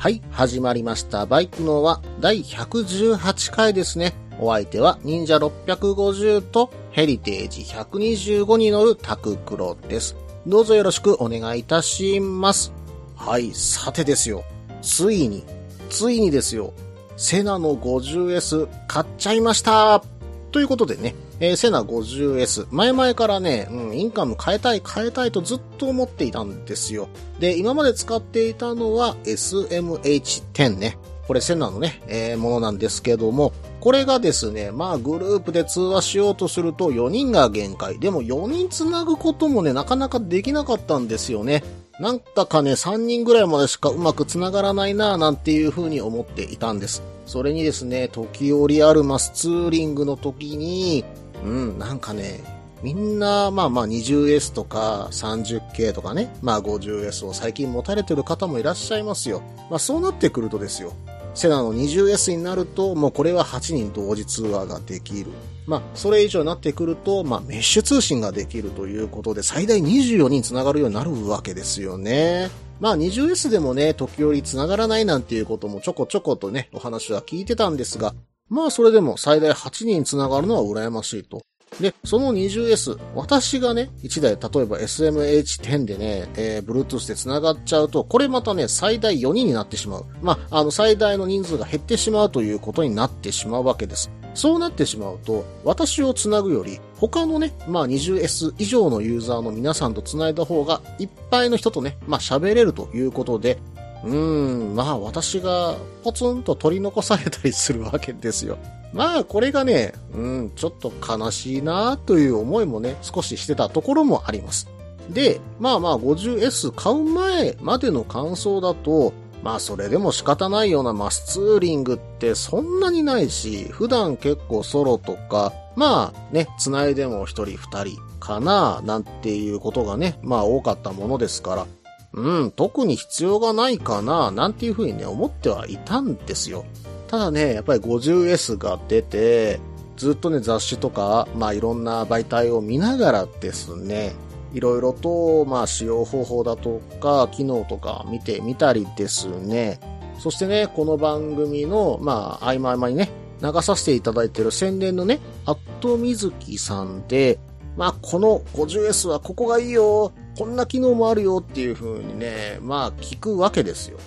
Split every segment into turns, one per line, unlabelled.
はい、始まりました。バイクのは第118回ですね。お相手は忍者650とヘリテージ125に乗るタククロです。どうぞよろしくお願いいたします。はい、さてですよ。ついに、ついにですよ。セナの 50S 買っちゃいましたということでね、えーセナ 50S、前々からね、うん、インカム変えたい変えたいとずっと思っていたんですよ。で、今まで使っていたのは SMH10 ね。これセナのね、えーものなんですけども、これがですね、まあグループで通話しようとすると4人が限界。でも4人繋ぐこともね、なかなかできなかったんですよね。なんだかね、3人ぐらいまでしかうまく繋がらないなぁなんていう風に思っていたんです。それにですね、時折あるマスツーリングの時に、うん、なんかね、みんな、まあまあ 20S とか 30K とかね、まあ 50S を最近持たれてる方もいらっしゃいますよ。まあそうなってくるとですよ。セナの 20S になると、もうこれは8人同時通話ができる。まあ、それ以上になってくると、まあ、メッシュ通信ができるということで、最大24人繋がるようになるわけですよね。まあ、20S でもね、時折繋がらないなんていうこともちょこちょことね、お話は聞いてたんですが、まあ、それでも最大8人繋がるのは羨ましいと。で、その 20S、私がね、1台、例えば SMH10 でね、えー、Bluetooth で繋がっちゃうと、これまたね、最大4人になってしまう。まあ、あの、最大の人数が減ってしまうということになってしまうわけです。そうなってしまうと、私を繋ぐより、他のね、まあ 20S 以上のユーザーの皆さんと繋いだ方が、いっぱいの人とね、まあ喋れるということで、うん、まあ私がポツンと取り残されたりするわけですよ。まあこれがね、うん、ちょっと悲しいなという思いもね、少ししてたところもあります。で、まあまあ 50S 買う前までの感想だと、まあそれでも仕方ないようなマスツーリングってそんなにないし、普段結構ソロとか、まあね、繋いでも一人二人かな、なんていうことがね、まあ多かったものですから、うん、特に必要がないかな、なんていうふうにね、思ってはいたんですよ。ただね、やっぱり 50S が出て、ずっとね、雑誌とか、まあいろんな媒体を見ながらですね、いろいろと、まあ使用方法だとか、機能とか見てみたりですね。そしてね、この番組の、まあ合間合間にね、流させていただいている宣伝のね、アットみずきさんで、まあこの 50S はここがいいよ、こんな機能もあるよっていう風にね、まあ聞くわけですよ。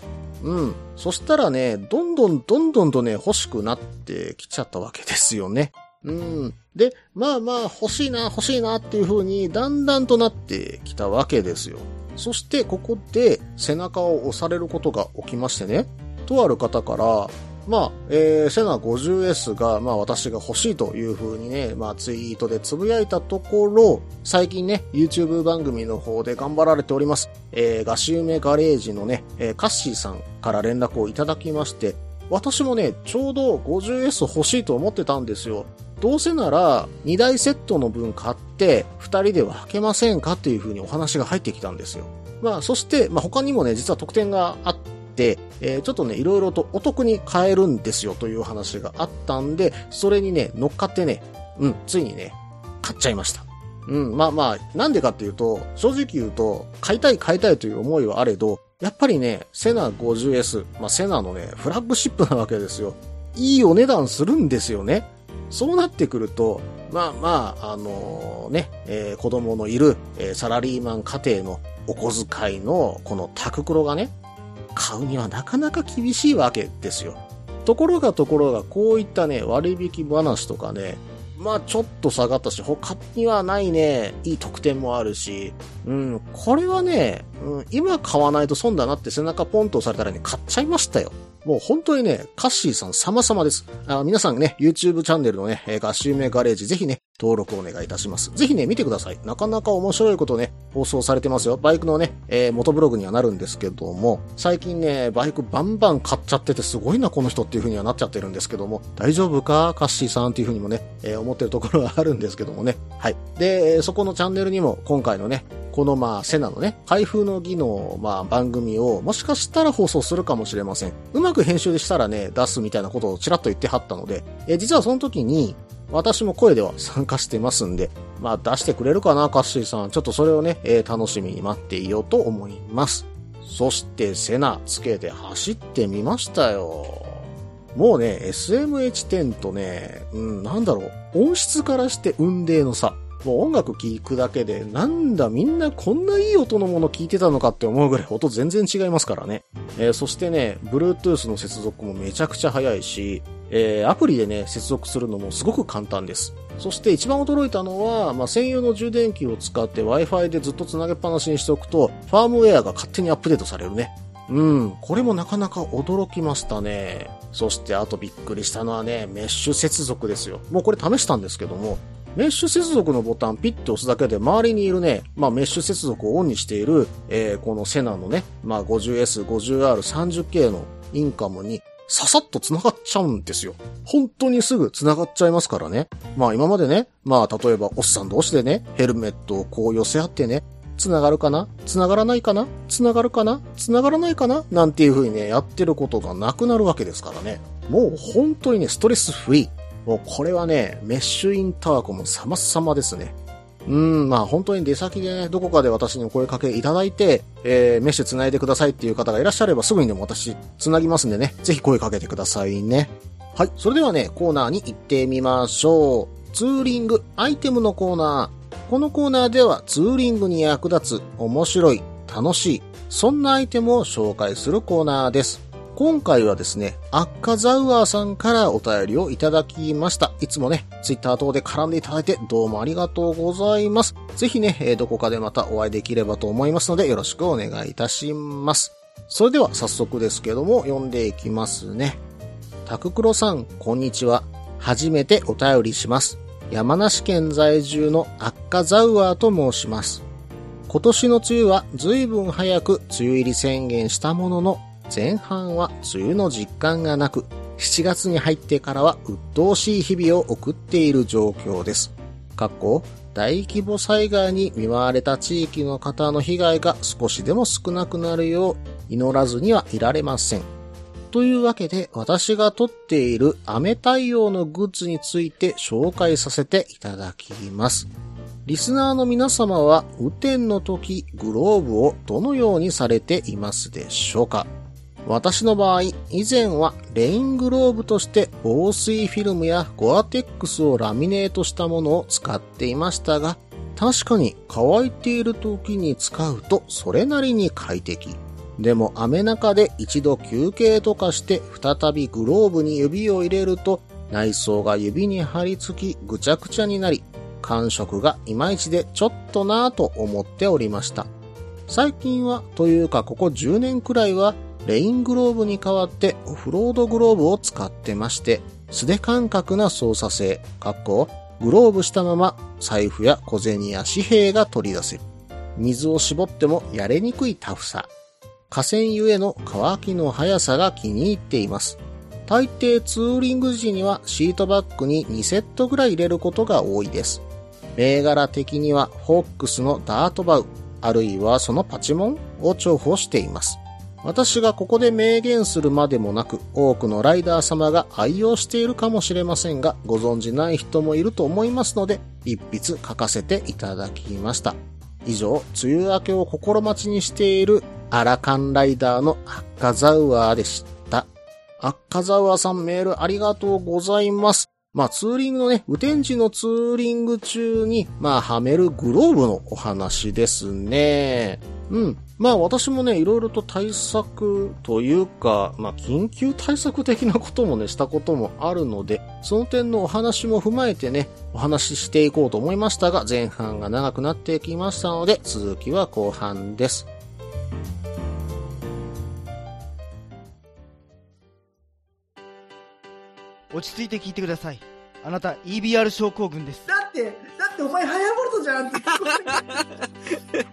うん。そしたらね、どんどんどんどんとね、欲しくなってきちゃったわけですよね。うん。で、まあまあ欲しいな、欲しいなっていう風にだんだんとなってきたわけですよ。そしてここで背中を押されることが起きましてね、とある方から、まあ、えー、セナ 50S が、まあ私が欲しいという風にね、まあツイートでつぶやいたところ、最近ね、YouTube 番組の方で頑張られております、えー、ガシウメガレージのね、えー、カッシーさんから連絡をいただきまして、私もね、ちょうど 50S 欲しいと思ってたんですよ。どうせなら、2台セットの分買って、2人で分けませんか？っていう風にお話が入ってきたんですよ。まあ、そして、まあ他にもね、実は特典があってて、えーちょっとね、いろいろとお得に買えるんですよという話があったんで、それにね、乗っかってね、うん、ついにね、買っちゃいました。うん、まあまあ、なんでかっていうと、正直言うと、買いたい買いたいという思いはあれど、やっぱりね、セナ 50S、まあセナのね、フラッグシップなわけですよ。いいお値段するんですよね。そうなってくると、まあまあ、あのね、えー子供のいる、えーサラリーマン家庭のお小遣いのこのタククロがね、買うにはなかなか厳しいわけですよ。ところがところが、こういったね、割引話とかね、まあちょっと下がったし、他にはないね、いい特典もあるし、うん、これはね、うん、今買わないと損だなって背中ポンと押されたらね、買っちゃいましたよ。もう本当にね、カッシーさん様々です。あ皆さんね、YouTube チャンネルのね、合衆名ガレージぜひね、登録お願いいたします。ぜひね、見てください。なかなか面白いことね、放送されてますよ。バイクのね、えー、元ブログにはなるんですけども、最近ね、バイクバンバン買っちゃっててすごいな、この人っていう風にはなっちゃってるんですけども、大丈夫か？カッシーさんっていう風にもね、えー、思ってるところはあるんですけどもね。はい。で、そこのチャンネルにも今回のね、このまあ、セナのね、開封の儀のまあ、番組をもしかしたら放送するかもしれません。うまく編集でしたらね、出すみたいなことをちらっと言ってはったので、え実はその時に、私も声では参加してますんで、まあ出してくれるかな、カッシーさん。ちょっとそれをね、えー、楽しみに待っていようと思います。そしてセナつけて走ってみましたよ。もうね、SMH10 とね、うん、なんだろう、音質からして運命の差。もう音楽聴くだけで、なんだみんなこんないい音のもの聴いてたのかって思うぐらい音全然違いますからね。えー、そしてね、Bluetooth の接続もめちゃくちゃ早いし、えー、アプリでね、接続するのもすごく簡単です。そして一番驚いたのは、まあ、専用の充電器を使って Wi-Fi でずっと繋げっぱなしにしておくと、ファームウェアが勝手にアップデートされるね。うん、これもなかなか驚きましたね。そしてあとびっくりしたのはね、メッシュ接続ですよ。もうこれ試したんですけども、メッシュ接続のボタンピッと押すだけで周りにいるね、まあメッシュ接続をオンにしている、えー、このセナのね、まあ 50S、50R、30K のインカムにささっと繋がっちゃうんですよ。本当にすぐ繋がっちゃいますからね。まあ今までね、まあ例えばおっさん同士でね、ヘルメットをこう寄せ合ってね、繋がるかな？繋がらないかな？繋がるかな？繋がらないかな？なんていう風にね、やってることがなくなるわけですからね。もう本当にね、ストレスフリー。もうこれはね、メッシュインターコム様々ですね。うん、まあ本当に出先でね、どこかで私にお声かけいただいて、えー、メッシュ繋いでくださいっていう方がいらっしゃればすぐにでも私繋ぎますんでね、ぜひ声かけてくださいね。はい、それではね、コーナーに行ってみましょう。ツーリングアイテムのコーナー。このコーナーではツーリングに役立つ、面白い、楽しい、そんなアイテムを紹介するコーナーです。今回はですね、アッカザウアーさんからお便りをいただきました。いつもね、ツイッター等で絡んでいただいてどうもありがとうございます。ぜひね、どこかでまたお会いできればと思いますのでよろしくお願いいたします。それでは早速ですけども読んでいきますね。タククロさん、こんにちは。初めてお便りします。山梨県在住のアッカザウアーと申します。今年の梅雨は随分早く梅雨入り宣言したものの、前半は梅雨の実感がなく、7月に入ってからは鬱陶しい日々を送っている状況です。過去、大規模災害に見舞われた地域の方の被害が少しでも少なくなるよう祈らずにはいられません。というわけで私が撮っている雨対応のグッズについて紹介させていただきます。リスナーの皆様は雨天の時グローブをどのようにされていますでしょうか？私の場合、以前はレイングローブとして防水フィルムやゴアテックスをラミネートしたものを使っていましたが、確かに乾いている時に使うとそれなりに快適。でも雨中で一度休憩とかして再びグローブに指を入れると内装が指に張り付きぐちゃぐちゃになり感触がいまいちでちょっとなぁと思っておりました。最近はというかここ10年くらいはレイングローブに代わってオフロードグローブを使ってまして、素手感覚な操作性、かっこ、グローブしたまま財布や小銭や紙幣が取り出せる。水を絞ってもやれにくいタフさ。河川ゆえの乾きの速さが気に入っています。大抵ツーリング時にはシートバッグに2セットぐらい入れることが多いです。銘柄的にはホックスのダートバウ、あるいはそのパチモンを重宝しています。私がここで明言するまでもなく、多くのライダー様が愛用しているかもしれませんが、ご存知ない人もいると思いますので、一筆書かせていただきました。以上、梅雨明けを心待ちにしているアラカンライダーのアッカザウアーでした。アッカザウアーさんメールありがとうございます。まあ、ツーリングのね、雨天時のツーリング中に、まあ、はめるグローブのお話ですね。うん。まあ私もね、いろいろと対策というか、まあ緊急対策的なこともね、したこともあるので、その点のお話も踏まえてね、お話ししていこうと思いましたが、前半が長くなってきましたので、続きは後半です。
落ち着いて聞いてください。あなた EBR 症候群です。
だって、だってお前ハヤボルトじゃんって。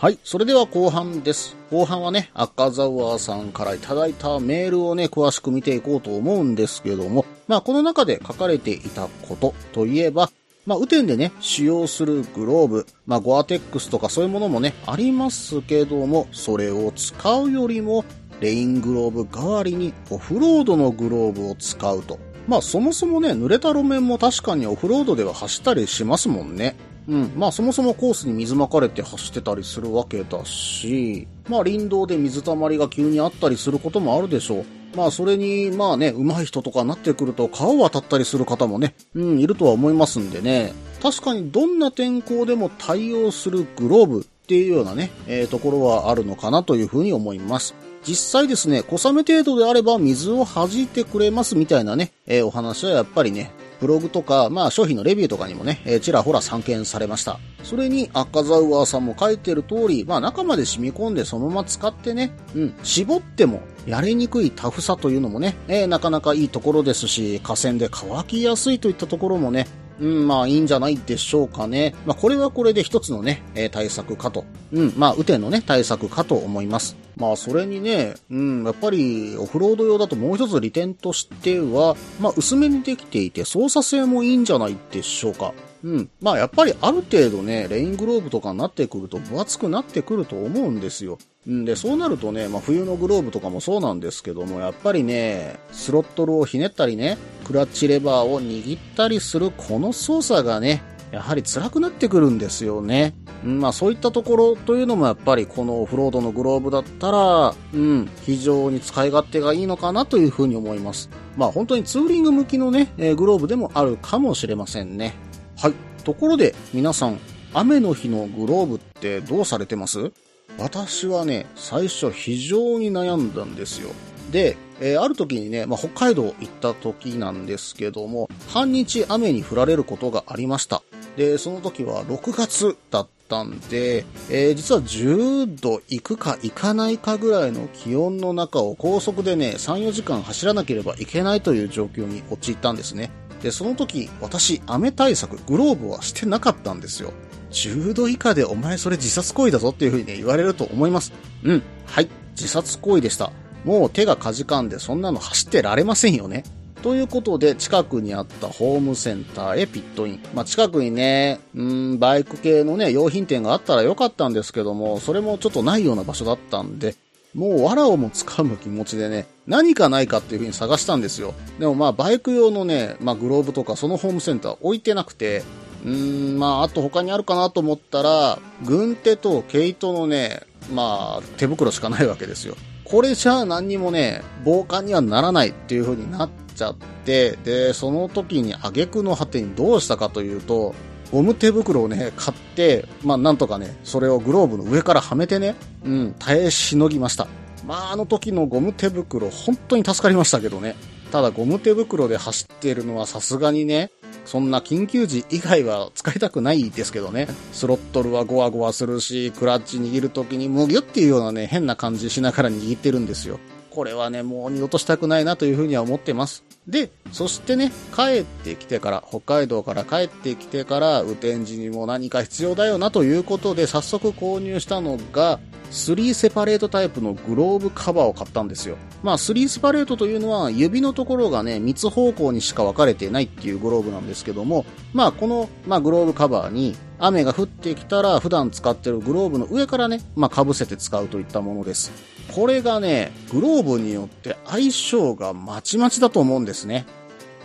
はい。それでは後半です。後半はね、赤沢さんからいただいたメールをね、詳しく見ていこうと思うんですけども、まあ、この中で書かれていたことといえば、まあ、雨天でね、使用するグローブ、まあ、ゴアテックスとかそういうものもね、ありますけども、それを使うよりも、レイングローブ代わりにオフロードのグローブを使うと。まあ、そもそもね、濡れた路面も確かにオフロードでは走ったりしますもんね。うん。まあそもそもコースに水まかれて走ってたりするわけだし、まあ林道で水たまりが急にあったりすることもあるでしょう。まあそれに、まあね、上手い人とかなってくると川を渡ったりする方もね、うん、いるとは思いますんでね。確かにどんな天候でも対応するグローブっていうようなね、えー、ところはあるのかなというふうに思います。実際ですね、小雨程度であれば水を弾いてくれますみたいなね、えーお話はやっぱりね、ブログとか、まあ商品のレビューとかにもね、えーちらほら散見されました。それに赤ザウアーさんも書いてる通り、まあ中まで染み込んでそのまま使ってね、うん、絞ってもやりにくいタフさというのもね、えーなかなかいいところですし、河川で乾きやすいといったところもね、うん、まあいいんじゃないでしょうかね。まあこれはこれで一つのね、えー対策かと。うん、まあ雨天のね、対策かと思います。まあそれにね、うん、やっぱりオフロード用だともう一つ利点としては、まあ薄めにできていて操作性もいいんじゃないでしょうか。うん。まあやっぱりある程度ね、レイングローブとかになってくると分厚くなってくると思うんですよ。んで、そうなるとね、まあ冬のグローブとかもそうなんですけども、やっぱりね、スロットルをひねったりね、クラッチレバーを握ったりするこの操作がね、やはり辛くなってくるんですよね。うん、まあそういったところというのもやっぱりこのオフロードのグローブだったら、うん、非常に使い勝手がいいのかなというふうに思います。まあ本当にツーリング向きのね、えーグローブでもあるかもしれませんね。はい。ところで皆さん、雨の日のグローブってどうされてます？私はね、最初非常に悩んだんですよ。で、えーある時にね、まあ、北海道行った時なんですけども、半日雨に降られることがありました。で、その時は6月だったんで、えー実は10度行くか行かないかぐらいの気温の中を高速でね、3、4時間走らなければいけないという状況に陥ったんですね。で、その時、私、雨対策、グローブはしてなかったんですよ。10度以下でお前それ自殺行為だぞっていう風にね、言われると思います。うん、はい、自殺行為でした。もう手がかじかんでそんなの走ってられませんよね。ということで、近くにあったホームセンターへピットイン。まあ、近くにね、うん、バイク系のね、用品店があったらよかったんですけども、それもちょっとないような場所だったんで、もう藁をも掴む気持ちでね、何かないかっていう風に探したんですよ。でもまあ、バイク用のね、まあ、グローブとかそのホームセンター置いてなくて、うーん、まあ、あと他にあるかなと思ったら、軍手と毛糸のね、まあ、手袋しかないわけですよ。これじゃあ何にもね、防寒にはならないっていう風になってちゃって、で、その時に挙句の果てにどうしたかというと、ゴム手袋をね、買って、まあなんとかね、それをグローブの上からはめてね、うん、耐えしのぎました。まああの時のゴム手袋、本当に助かりましたけどね。ただゴム手袋で走っているのはさすがにね、そんな緊急時以外は使いたくないですけどね。スロットルはゴワゴワするし、クラッチ握る時にムギュっていうようなね、変な感じしながら握ってるんですよ。これはね、もう二度としたくないなというふうには思ってます。で、そしてね、帰ってきてから、北海道から帰ってきてから、雨天時にも何か必要だよなということで、早速購入したのが、3セパレートタイプのグローブカバーを買ったんですよ。まあ、3セパレートというのは、指のところがね、三つ方向にしか分かれてないっていうグローブなんですけども、まあ、この、まあ、グローブカバーに、雨が降ってきたら、普段使ってるグローブの上からね、まあ、被せて使うといったものです。これがね、グローブによって相性がまちまちだと思うんですね。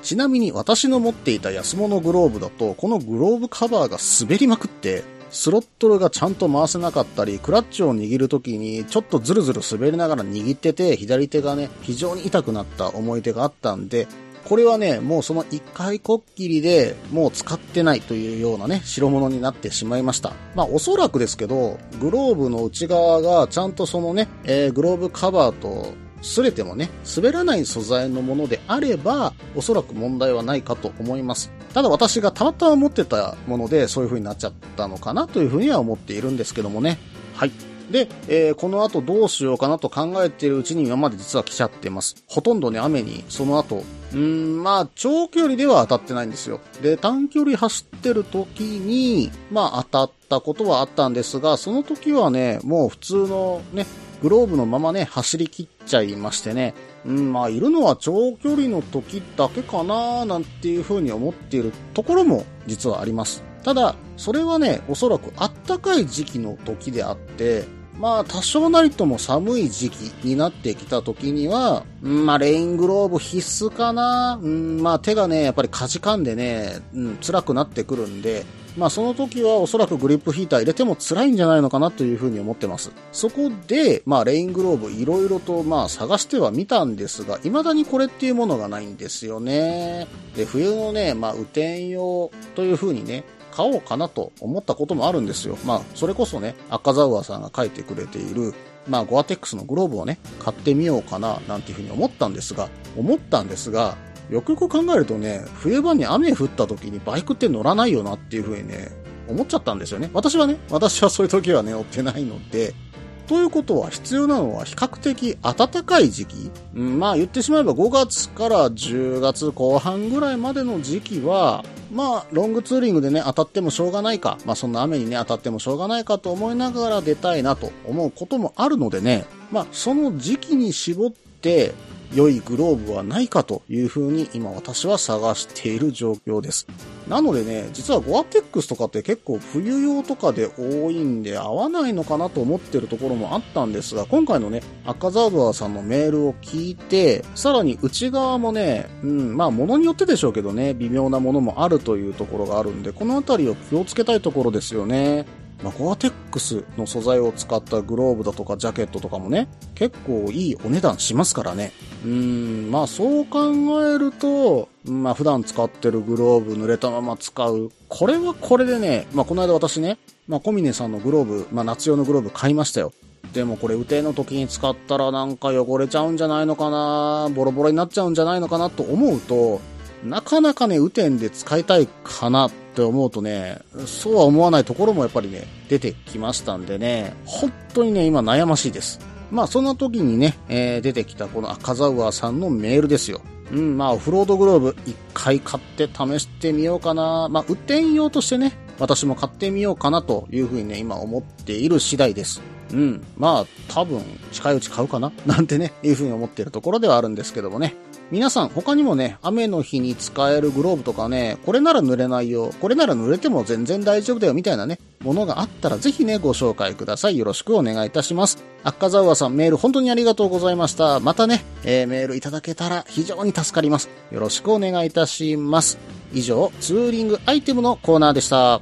ちなみに私の持っていた安物グローブだと、このグローブカバーが滑りまくって、スロットルがちゃんと回せなかったり、クラッチを握るときにちょっとズルズル滑りながら握ってて、左手がね、非常に痛くなった思い出があったんで、これはね、もうその一回こっきりでもう使ってないというようなね、代物になってしまいました。まあおそらくですけど、グローブの内側がちゃんとそのね、えーグローブカバーと擦れてもね、滑らない素材のものであれば、おそらく問題はないかと思います。ただ私がたまたま持ってたもので、そういう風になっちゃったのかなという風には思っているんですけどもね。はい。で、えーこの後どうしようかなと考えているうちに今まで実は来ちゃってます。ほとんどね、雨にその後、うーん、まあ、長距離では当たってないんですよ。で、短距離走ってる時に、まあ、当たったことはあったんですが、その時はね、もう普通のね、グローブのままね、走り切っちゃいましてね、うん、まあ、いるのは長距離の時だけかななんていう風に思っているところも実はあります。ただ、それはね、おそらくあったかい時期の時であって、まあ、多少なりとも寒い時期になってきた時には、うんまあ、レイングローブ必須かな。うん、まあ、手がね、やっぱりかじかんでね、うん、辛くなってくるんで、まあ、その時はおそらくグリップヒーター入れても辛いんじゃないのかなというふうに思ってます。そこで、まあ、レイングローブいろいろと、まあ、探してはみたんですが、未だにこれっていうものがないんですよね。で、冬のね、まあ、雨天用というふうにね、買おうかなと思ったこともあるんですよ。まあ、それこそね、赤ザウアーさんが書いてくれている、まあ、ゴアテックスのグローブをね、買ってみようかな、なんていうふうに思ったんですが、思ったんですが、よくよく考えるとね、冬場に雨降った時にバイクって乗らないよなっていうふうにね、思っちゃったんですよね。私はね、私はそういう時はね、乗ってないので、ということは必要なのは比較的暖かい時期、うん、まあ言ってしまえば5月から10月後半ぐらいまでの時期は、まあロングツーリングでね当たってもしょうがないか、まあそんな雨にね当たってもしょうがないかと思いながら出たいなと思うこともあるのでね、まあその時期に絞って良いグローブはないかというふうに今私は探している状況です。なのでね、実はゴアテックスとかって結構冬用とかで多いんで合わないのかなと思ってるところもあったんですが、今回のね、赤ザードアさんのメールを聞いて、さらに内側もね、うん、まあ物によってでしょうけどね、微妙なものもあるというところがあるんで、このあたりを気をつけたいところですよね。まあ、ゴアテックスの素材を使ったグローブだとかジャケットとかもね、結構いいお値段しますからね。うーん、まあそう考えると、まあ普段使ってるグローブ濡れたまま使う。これはこれでね、まあこの間私ね、まあ小峰さんのグローブ、まあ夏用のグローブ買いましたよ。でもこれ雨天の時に使ったらなんか汚れちゃうんじゃないのかなボロボロになっちゃうんじゃないのかなと思うと、なかなかね、雨天で使いたいかなって思うとね、そうは思わないところもやっぱりね、出てきましたんでね、本当にね、今悩ましいです。まあ、そんな時にね、えー出てきたこの赤ザウアーさんのメールですよ。うん、まあ、オフロードグローブ一回買って試してみようかな。まあ、雨天用としてね、私も買ってみようかなというふうにね、今思っている次第です。うん。まあ、多分、近いうち買うかななんてね、いうふうに思っているところではあるんですけどもね。皆さん、他にもね、雨の日に使えるグローブとかね、これなら濡れないよ、これなら濡れても全然大丈夫だよ、みたいなね、ものがあったらぜひね、ご紹介ください。よろしくお願いいたします。赤ザウアさん、メール本当にありがとうございました。またね、えーメールいただけたら非常に助かります。よろしくお願いいたします。以上、ツーリングアイテムのコーナーでした。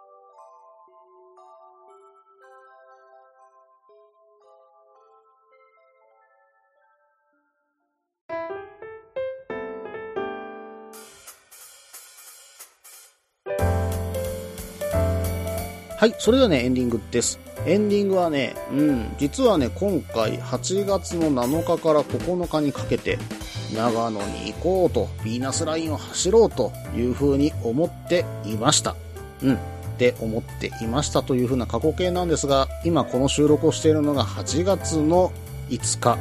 はい、それではね、エンディングです。エンディングはね、うん、実はね、今回8月の7日から9日にかけて、長野に行こうと、ヴィーナスラインを走ろうという風に思っていました。うん。って思っていましたという風な過去形なんですが、今この収録をしているのが8月の5日。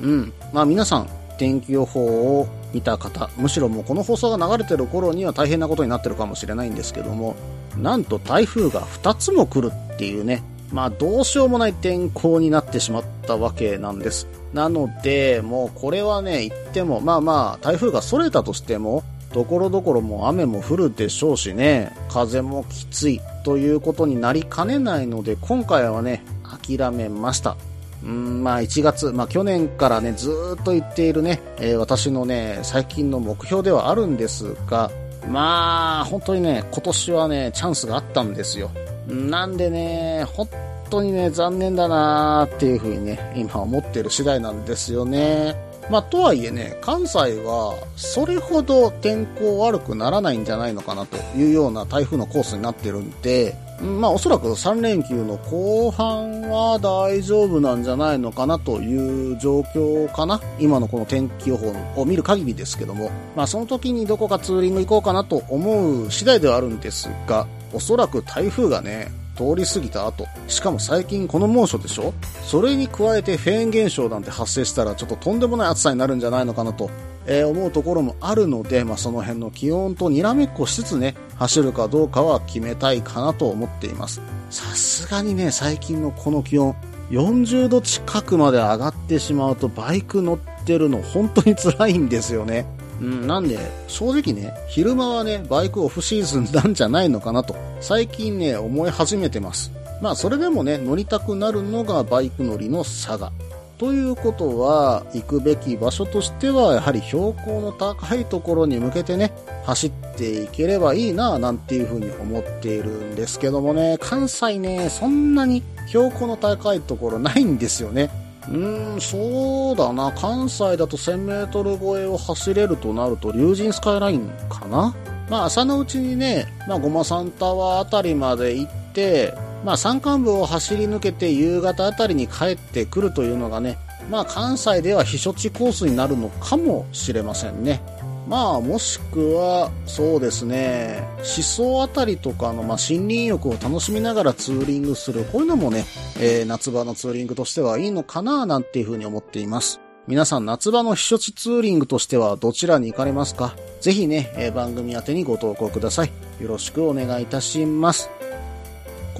うん。まあ皆さん、天気予報を見た方、むしろもうこの放送が流れてる頃には大変なことになってるかもしれないんですけども、なんと台風が2つも来るっていうね、まあどうしようもない天候になってしまったわけなんです。なので、もうこれはね、言っても、まあまあ台風が逸れたとしても、ところどころも雨も降るでしょうしね、風もきついということになりかねないので、今回はね、諦めました。うん、まあ1月、まあ去年からね、ずっと言っているね、えー私のね、最近の目標ではあるんですが、まあ、本当にね、今年はね、チャンスがあったんですよ。なんでね、本当にね、残念だなーっていう風にね、今思ってる次第なんですよね。まあ、とはいえね、関西は、それほど天候悪くならないんじゃないのかなというような台風のコースになってるんで、まあ、おそらく3連休の後半は大丈夫なんじゃないのかなという状況かな。今のこの天気予報を見る限りですけども、まあ、その時にどこかツーリング行こうかなと思う次第ではあるんですが、おそらく台風がね、通り過ぎた後、しかも最近この猛暑でしょ？それに加えてフェーン現象なんて発生したらちょっととんでもない暑さになるんじゃないのかなと、えー思うところもあるので、まあ、その辺の気温とにらめっこしつつね、走るかどうかは決めたいかなと思っています。さすがにね、最近のこの気温、40度近くまで上がってしまうとバイク乗ってるの本当に辛いんですよね。うん、なんで、正直ね、昼間はね、バイクオフシーズンなんじゃないのかなと、最近ね、思い始めてます。まあ、それでもね、乗りたくなるのがバイク乗りの差が。ということは、行くべき場所としては、やはり標高の高いところに向けてね、走っていければいいな、なんていうふうに思っているんですけどもね、関西ね、そんなに標高の高いところないんですよね。うーん、そうだな。関西だと1000メートル超えを走れるとなると、竜神スカイラインかな？まあ、朝のうちにね、まあ、ごまさんタワーあたりまで行って、まあ、山間部を走り抜けて夕方あたりに帰ってくるというのがね、まあ、関西では避暑地コースになるのかもしれませんね。まあ、もしくは、そうですね、思想あたりとかの、まあ、森林浴を楽しみながらツーリングする、こういうのもね、えー夏場のツーリングとしてはいいのかな、なんていうふうに思っています。皆さん、夏場の避暑地ツーリングとしてはどちらに行かれますか？ぜひね、えー番組宛てにご投稿ください。よろしくお願いいたします。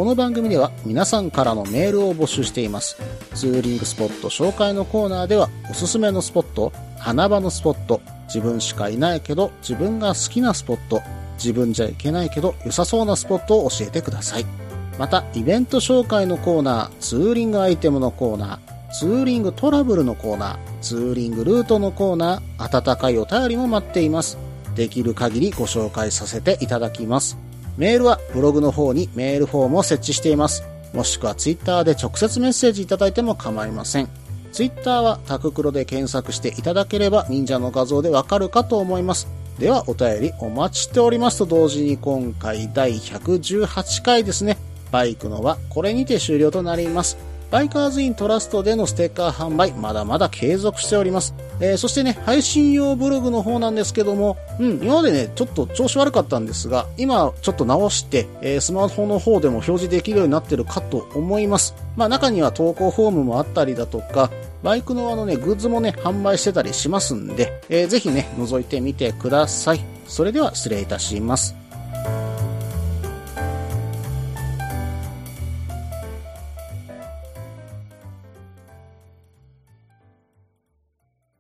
この番組では皆さんからのメールを募集しています。ツーリングスポット紹介のコーナーではおすすめのスポット、穴場のスポット、自分しかいないけど自分が好きなスポット、自分じゃいけないけど良さそうなスポットを教えてください。また、イベント紹介のコーナー、ツーリングアイテムのコーナー、ツーリングトラブルのコーナー、ツーリングルートのコーナー、温かいお便りも待っています。できる限りご紹介させていただきます。メールはブログの方にメールフォームを設置しています。もしくはツイッターで直接メッセージいただいても構いません。ツイッターはタククロで検索していただければ忍者の画像でわかるかと思います。ではお便りお待ちしておりますと同時に今回第118回ですね。バイクのはこれにて終了となります。バイカーズイントラストでのステッカー販売、まだまだ継続しております。えーそしてね、配信用ブログの方なんですけども、うん、今までね、ちょっと調子悪かったんですが、今ちょっと直して、えースマホの方でも表示できるようになってるかと思います。まあ中には投稿フォームもあったりだとか、バイクのあのね、グッズもね、販売してたりしますんで、えーぜひね、覗いてみてください。それでは失礼いたします。